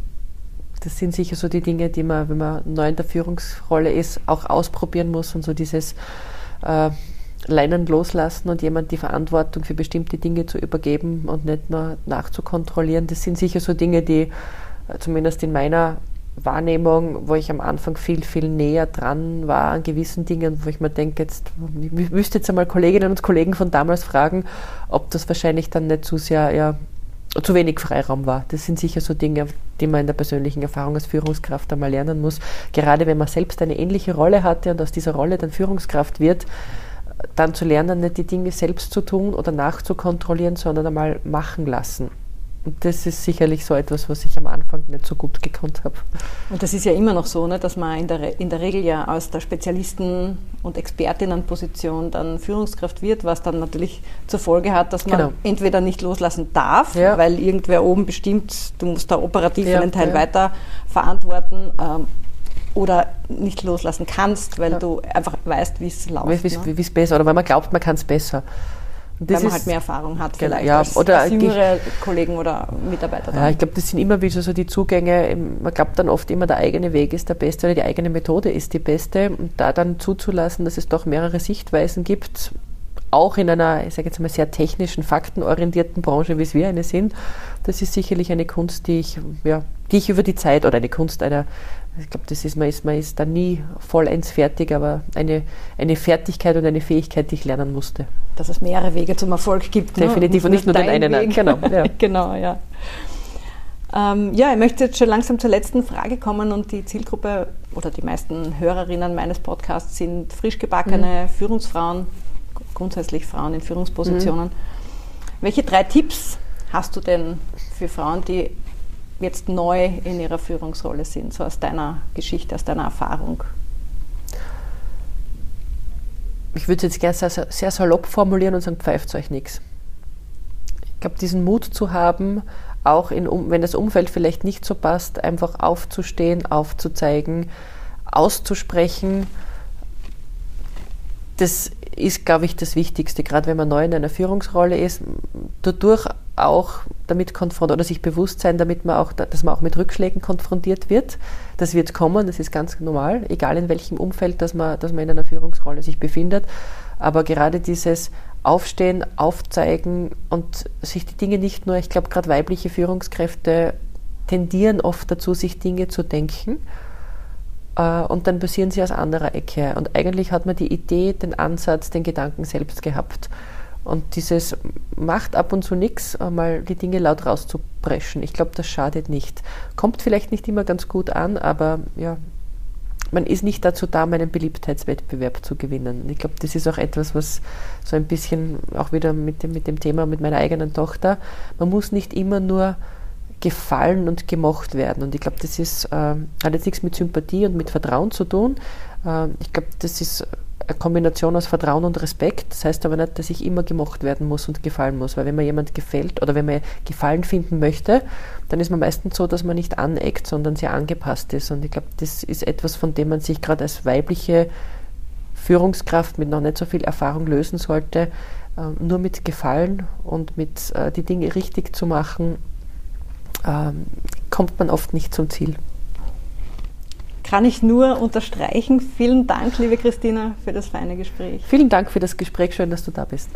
Das sind sicher so die Dinge, die man, wenn man neu in der Führungsrolle ist, auch ausprobieren muss und so dieses äh, Leinen loslassen und jemand die Verantwortung für bestimmte Dinge zu übergeben und nicht nur nachzukontrollieren. Das sind sicher so Dinge, die äh, zumindest in meiner Wahrnehmung, wo ich am Anfang viel, viel näher dran war an gewissen Dingen, wo ich mir denke, jetzt ich müsste jetzt einmal Kolleginnen und Kollegen von damals fragen, ob das wahrscheinlich dann nicht zu sehr ja, zu wenig Freiraum war. Das sind sicher so Dinge, die man in der persönlichen Erfahrung als Führungskraft einmal lernen muss. Gerade wenn man selbst eine ähnliche Rolle hatte und aus dieser Rolle dann Führungskraft wird, dann zu lernen, nicht die Dinge selbst zu tun oder nachzukontrollieren, sondern einmal machen lassen. Und das ist sicherlich so etwas, was ich am Anfang nicht so gut gekonnt habe. Und das ist ja immer noch so, ne, dass man in der, Re- in der Regel ja aus der Spezialisten- und Expertinnenposition dann Führungskraft wird, was dann natürlich zur Folge hat, dass man Genau. entweder nicht loslassen darf, Ja. weil irgendwer oben bestimmt, du musst da operativ Ja, einen Teil ja. weiter verantworten, ähm, oder nicht loslassen kannst, weil du einfach weißt, wie es läuft. Wie ne? es besser, oder weil man glaubt, man kann es besser. Und Weil das man halt mehr Erfahrung hat vielleicht ja, als, oder als jüngere Kollegen oder Mitarbeiter. Ja, ich glaube, das sind immer wieder so die Zugänge. Man glaubt dann oft immer, der eigene Weg ist der beste oder die eigene Methode ist die beste. Und da dann zuzulassen, dass es doch mehrere Sichtweisen gibt, auch in einer, ich sage jetzt mal, sehr technischen, faktenorientierten Branche, wie es wir eine sind, das ist sicherlich eine Kunst, die ich, ja, die ich über die Zeit, oder eine Kunst einer, ich glaube, das ist, man ist, man ist da nie vollends fertig, aber eine, eine Fertigkeit und eine Fähigkeit, die ich lernen musste. dass es mehrere Wege zum Erfolg gibt. Definitiv und nicht nur den einen, Weg. genau, ja. [laughs] genau, ja. Ähm, ja, ich möchte jetzt schon langsam zur letzten Frage kommen und die Zielgruppe oder die meisten Hörerinnen meines Podcasts sind frisch gebackene Mhm. Führungsfrauen, grundsätzlich Frauen in Führungspositionen. Mhm. Welche drei Tipps hast du denn für Frauen, die jetzt neu in ihrer Führungsrolle sind, so aus deiner Geschichte, aus deiner Erfahrung? ich würde es jetzt gerne sehr, sehr salopp formulieren und sagen, pfeift euch nichts. Ich glaube, diesen Mut zu haben, auch in, wenn das Umfeld vielleicht nicht so passt, einfach aufzustehen, aufzuzeigen, auszusprechen, das ist, glaube ich, das Wichtigste, gerade wenn man neu in einer Führungsrolle ist, dadurch auch damit konfrontiert oder sich bewusst sein, damit man auch, dass man auch mit Rückschlägen konfrontiert wird. Das wird kommen, das ist ganz normal, egal in welchem Umfeld, dass man, dass man in einer Führungsrolle sich befindet. Aber gerade dieses Aufstehen, Aufzeigen und sich die Dinge nicht nur, ich glaube, gerade weibliche Führungskräfte tendieren oft dazu, sich Dinge zu denken äh, und dann passieren sie aus anderer Ecke. Und eigentlich hat man die Idee, den Ansatz, den Gedanken selbst gehabt. Und dieses macht ab und zu nichts, mal die Dinge laut rauszupreschen. Ich glaube, das schadet nicht. Kommt vielleicht nicht immer ganz gut an, aber ja, man ist nicht dazu da, um einen Beliebtheitswettbewerb zu gewinnen. Ich glaube, das ist auch etwas, was so ein bisschen auch wieder mit dem, mit dem Thema mit meiner eigenen Tochter, man muss nicht immer nur gefallen und gemocht werden. Und ich glaube, das ist, äh, hat jetzt nichts mit Sympathie und mit Vertrauen zu tun. Äh, ich glaube, das ist eine Kombination aus Vertrauen und Respekt. Das heißt aber nicht, dass ich immer gemocht werden muss und gefallen muss, weil wenn mir jemand gefällt oder wenn man Gefallen finden möchte, dann ist man meistens so, dass man nicht aneckt, sondern sehr angepasst ist. Und ich glaube, das ist etwas, von dem man sich gerade als weibliche Führungskraft mit noch nicht so viel Erfahrung lösen sollte. Ähm, nur mit Gefallen und mit äh, die Dinge richtig zu machen, ähm, kommt man oft nicht zum Ziel. Kann ich nur unterstreichen. Vielen Dank, liebe Christina, für das feine Gespräch. Vielen Dank für das Gespräch. Schön, dass du da bist.